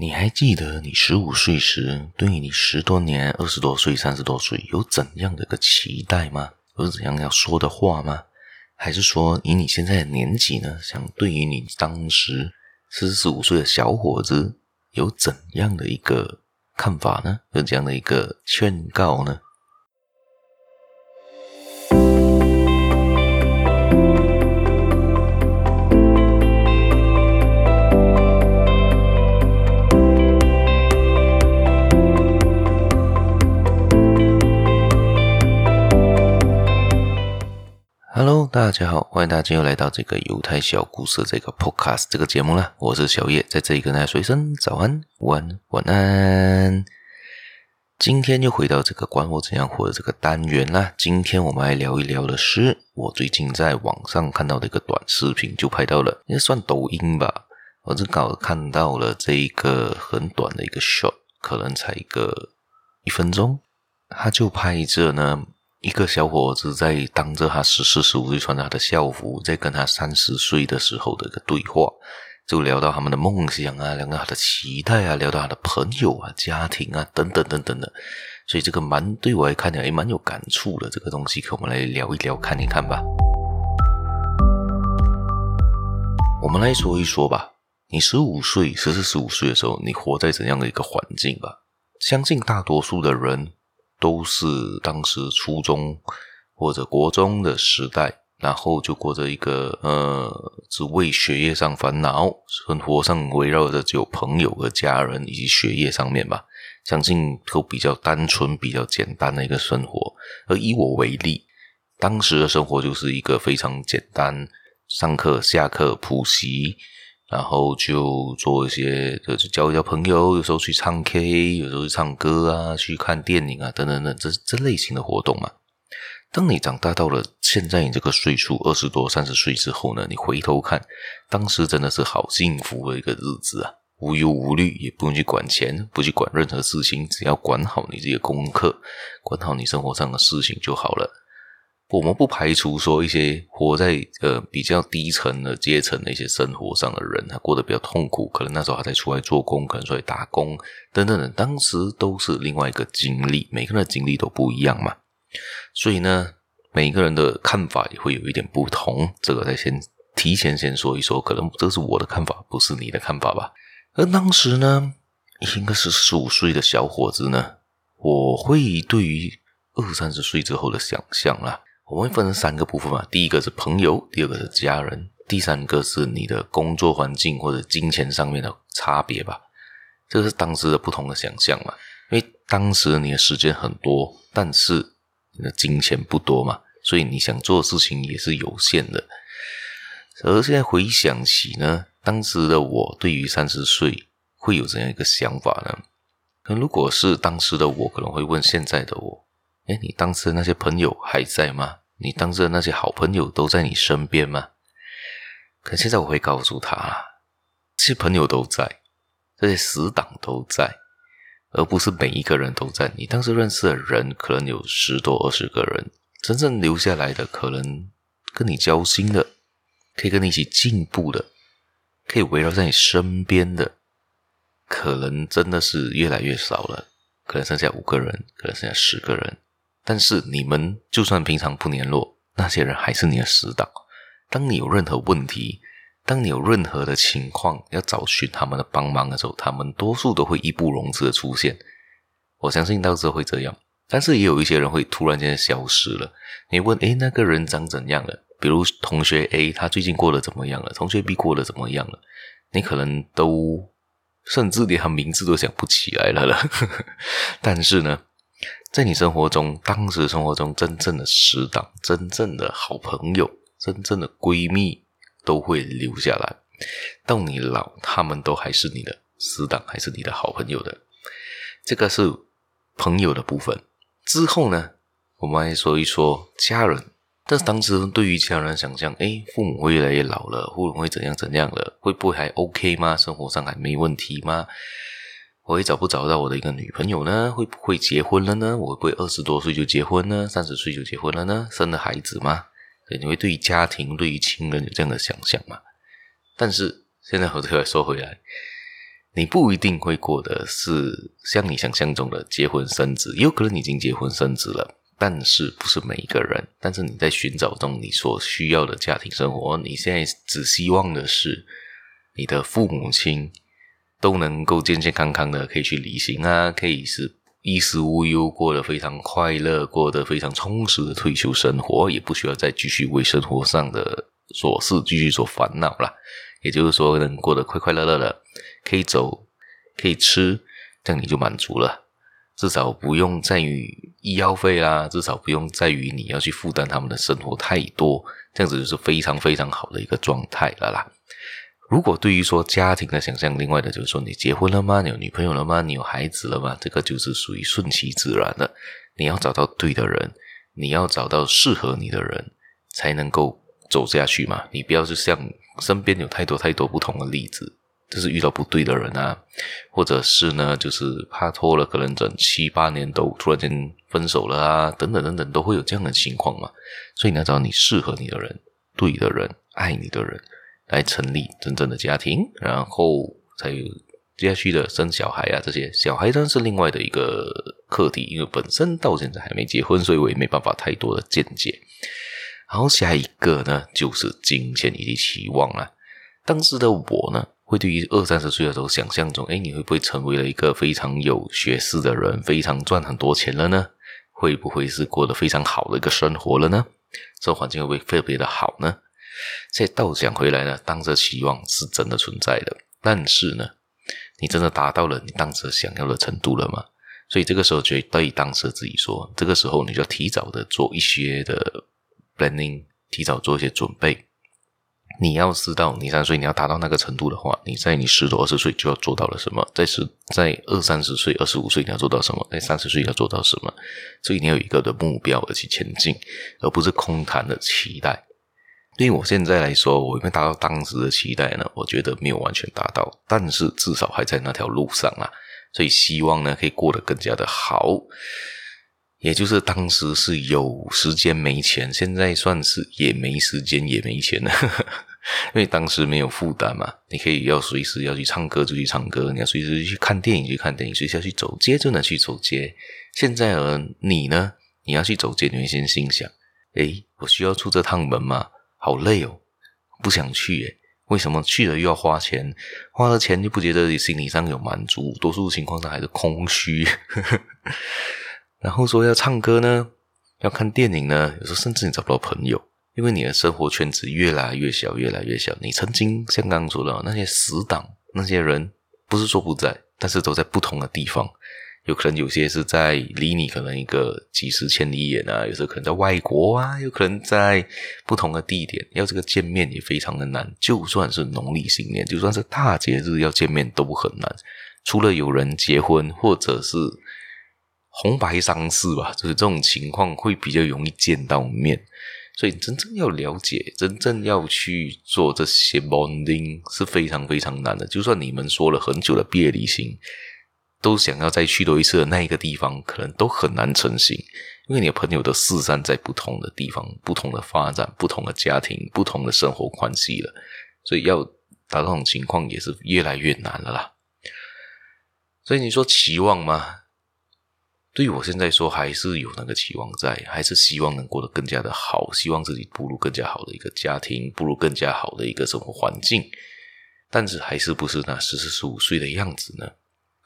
你还记得你十五岁时，对于你十多年、二十多岁、三十多岁有怎样的一个期待吗？有怎样要说的话吗？还是说以你现在的年纪呢，想对于你当时四十五岁的小伙子有怎样的一个看法呢？有这样的一个劝告呢大家好，欢迎大家又来到这个犹太小故事这个 Podcast 这个节目啦。我是小叶，在这里跟大家说一声早安、午安、晚安。今天又回到这个管我怎样活的这个单元啦。今天我们来聊一聊的是我最近在网上看到的一个短视频，就拍到了，应该算抖音吧。我正好看到了这一个很短的一个 shot，可能才一个一分钟，他就拍着呢。一个小伙子在当着他十四十五岁穿着他的校服，在跟他三十岁的时候的一个对话，就聊到他们的梦想啊，聊到他的期待啊，聊到他的朋友啊、家庭啊等等等等的，所以这个蛮对我来看起来也蛮有感触的。这个东西，可我们来聊一聊，看一看吧。我们来说一说吧，你十五岁、十四、十五岁的时候，你活在怎样的一个环境吧？相信大多数的人。都是当时初中或者国中的时代，然后就过着一个呃，只为学业上烦恼，生活上围绕着只有朋友和家人以及学业上面吧，相信都比较单纯、比较简单的一个生活。而以我为例，当时的生活就是一个非常简单，上课、下课、补习。然后就做一些，就是交一交朋友，有时候去唱 K，有时候去唱歌啊，去看电影啊，等等等，这这类型的活动嘛。当你长大到了现在你这个岁数，二十多、三十岁之后呢，你回头看，当时真的是好幸福的一个日子啊，无忧无虑，也不用去管钱，不去管任何事情，只要管好你这些功课，管好你生活上的事情就好了。我们不排除说一些活在呃比较低层的阶层的一些生活上的人，他过得比较痛苦，可能那时候还在出来做工，可能出来打工等等的，当时都是另外一个经历，每个人的经历都不一样嘛，所以呢，每个人的看法也会有一点不同。这个再先提前先说一说，可能这是我的看法，不是你的看法吧？而当时呢，应该是十五岁的小伙子呢，我会对于二三十岁之后的想象啦。我们会分成三个部分嘛，第一个是朋友，第二个是家人，第三个是你的工作环境或者金钱上面的差别吧。这个是当时的不同的想象嘛，因为当时你的时间很多，但是你的金钱不多嘛，所以你想做的事情也是有限的。而现在回想起呢，当时的我对于三十岁会有怎样一个想法呢？那如果是当时的我，可能会问现在的我。哎，你当时那些朋友还在吗？你当时的那些好朋友都在你身边吗？可现在我会告诉他，这些朋友都在，这些死党都在，而不是每一个人都在。你当时认识的人可能有十多二十个人，真正留下来的，可能跟你交心的，可以跟你一起进步的，可以围绕在你身边的，可能真的是越来越少了。可能剩下五个人，可能剩下十个人。但是你们就算平常不联络，那些人还是你的死党。当你有任何问题，当你有任何的情况要找寻他们的帮忙的时候，他们多数都会义不容辞的出现。我相信到时候会这样，但是也有一些人会突然间消失了。你问，诶，那个人长怎样了？比如同学 A，他最近过得怎么样了？同学 B 过得怎么样了？你可能都甚至连他名字都想不起来了了。但是呢，在你生活中，当时生活中真正的死党、真正的好朋友、真正的闺蜜都会留下来。到你老，他们都还是你的死党，还是你的好朋友的。这个是朋友的部分。之后呢，我们来说一说家人。但是当时对于家人想象，诶，父母会越来越老了，父母会怎样怎样了？会不会还 OK 吗？生活上还没问题吗？我会找不找到我的一个女朋友呢？会不会结婚了呢？我会不会二十多岁就结婚呢？三十岁就结婚了呢？生了孩子吗？对，你会对家庭、对于亲人有这样的想象吗？但是现在我再来说回来，你不一定会过的是像你想象中的结婚生子，也有可能你已经结婚生子了，但是不是每一个人。但是你在寻找中你所需要的家庭生活，你现在只希望的是你的父母亲都能够健健康康的，可以去旅行啊，可以是衣食无忧，过得非常快乐，过得非常充实的退休生活，也不需要再继续为生活上的琐事继续所烦恼了。也就是说，能过得快快乐乐的，可以走，可以吃，这样你就满足了。至少不用在于医药费啦，至少不用在于你要去负担他们的生活太多，这样子就是非常非常好的一个状态了啦。如果对于说家庭的想象，另外的就是说，你结婚了吗？你有女朋友了吗？你有孩子了吗？这个就是属于顺其自然的。你要找到对的人，你要找到适合你的人，才能够走下去嘛。你不要是像。身边有太多太多不同的例子，就是遇到不对的人啊，或者是呢，就是怕拖了可能整七八年都突然间分手了啊，等等等等，都会有这样的情况嘛。所以你要找你适合你的人、对的人、爱你的人，来成立真正的家庭，然后才有接下去的生小孩啊，这些小孩当然是另外的一个课题，因为本身到现在还没结婚，所以我也没办法太多的见解。然后下一个呢，就是金钱以及期望啊。当时的我呢，会对于二三十岁的时候想象中，哎，你会不会成为了一个非常有学识的人，非常赚很多钱了呢？会不会是过得非常好的一个生活了呢？这环境会不会特别的好呢？再倒讲回来呢，当时希望是真的存在的，但是呢，你真的达到了你当时想要的程度了吗？所以这个时候就对当时自己说，这个时候你就提早的做一些的。planning 提早做一些准备。你要知道，你三岁你要达到那个程度的话，你在你十多二十岁就要做到了什么？在十在二三十岁、二十五岁你要做到什么？在三十岁要做到什么？所以你有一个的目标而去前进，而不是空谈的期待。对我现在来说，我有没有达到当时的期待呢？我觉得没有完全达到，但是至少还在那条路上啊。所以希望呢，可以过得更加的好。也就是当时是有时间没钱，现在算是也没时间也没钱了，因为当时没有负担嘛。你可以要随时要去唱歌就去唱歌，你要随时去看电影去看电影，随时要去走街就能去走街。现在而你呢？你要去走街，你会先心想：诶，我需要出这趟门吗？好累哦，不想去诶。为什么去了又要花钱？花了钱又不觉得你心理上有满足，多数情况下还是空虚。然后说要唱歌呢，要看电影呢，有时候甚至你找不到朋友，因为你的生活圈子越来越小，越来越小。你曾经像刚刚说的那些死党，那些人不是说不在，但是都在不同的地方。有可能有些是在离你可能一个几十千里远啊，有时候可能在外国啊，有可能在不同的地点，要这个见面也非常的难。就算是农历新年，就算是大节日要见面都很难，除了有人结婚或者是。红白丧事吧，就是这种情况会比较容易见到面，所以真正要了解，真正要去做这些 bonding 是非常非常难的。就算你们说了很久的毕业旅行，都想要再去多一次的那一个地方，可能都很难成行，因为你的朋友都四散在不同的地方、不同的发展、不同的家庭、不同的生活关系了，所以要达到这种情况也是越来越难了啦。所以你说期望吗？对于我现在说，还是有那个期望在，还是希望能过得更加的好，希望自己步入更加好的一个家庭，步入更加好的一个生活环境。但是还是不是那十四十五岁的样子呢？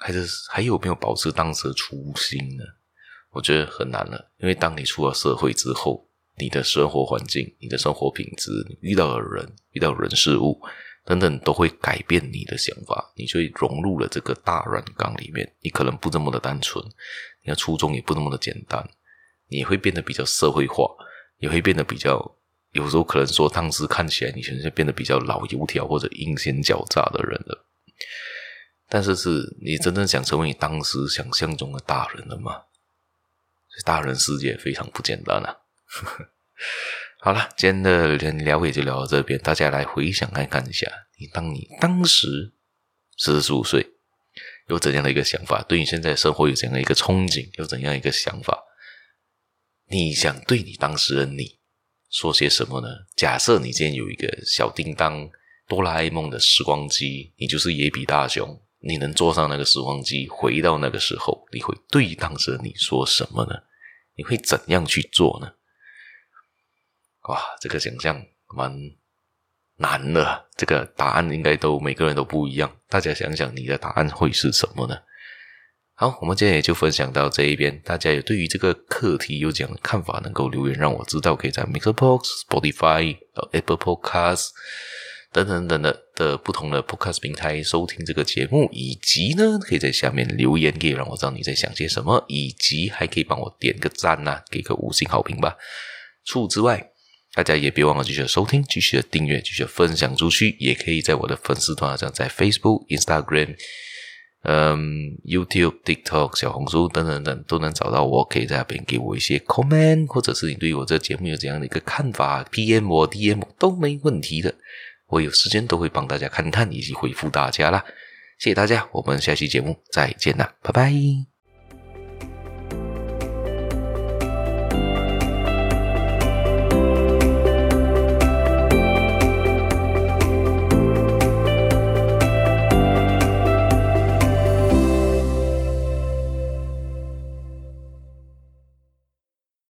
还是还有没有保持当时的初心呢？我觉得很难了，因为当你出了社会之后，你的生活环境、你的生活品质、你遇到的人、遇到人事物。等等都会改变你的想法，你就会融入了这个大染缸里面。你可能不这么的单纯，你的初衷也不那么的简单，你会变得比较社会化，也会变得比较，有时候可能说当时看起来你现在变得比较老油条或者阴险狡诈的人了。但是是你真正想成为你当时想象中的大人了吗？大人世界非常不简单啊！好了，今天的聊也就聊到这边。大家来回想看看一下，你当你当时四十五岁，有怎样的一个想法？对你现在生活有怎样的一个憧憬？有怎样一个想法？你想对你当时的你说些什么呢？假设你今天有一个小叮当哆啦 A 梦的时光机，你就是野比大雄，你能坐上那个时光机，回到那个时候，你会对当着你说什么呢？你会怎样去做呢？哇，这个想象蛮难的。这个答案应该都每个人都不一样。大家想想，你的答案会是什么呢？好，我们今天也就分享到这一边。大家有对于这个课题有怎样的看法，能够留言让我知道。可以在 Mixerbox、Spotify、Apple Podcasts。等等等等的不同的 podcast 平台收听这个节目，以及呢，可以在下面留言，可以让我知道你在想些什么，以及还可以帮我点个赞呐、啊，给个五星好评吧。除此之外，大家也别忘了继续收听，继续的订阅，继续分享出去，也可以在我的粉丝团上，在 Facebook、Instagram、嗯、YouTube、TikTok、小红书等等等都能找到我，可以在那边给我一些 comment，或者是你对我这个节目有怎样的一个看法，PM 我 DM 都没问题的。我有时间都会帮大家勘探以及回复大家啦，谢谢大家，我们下期节目再见啦，拜拜。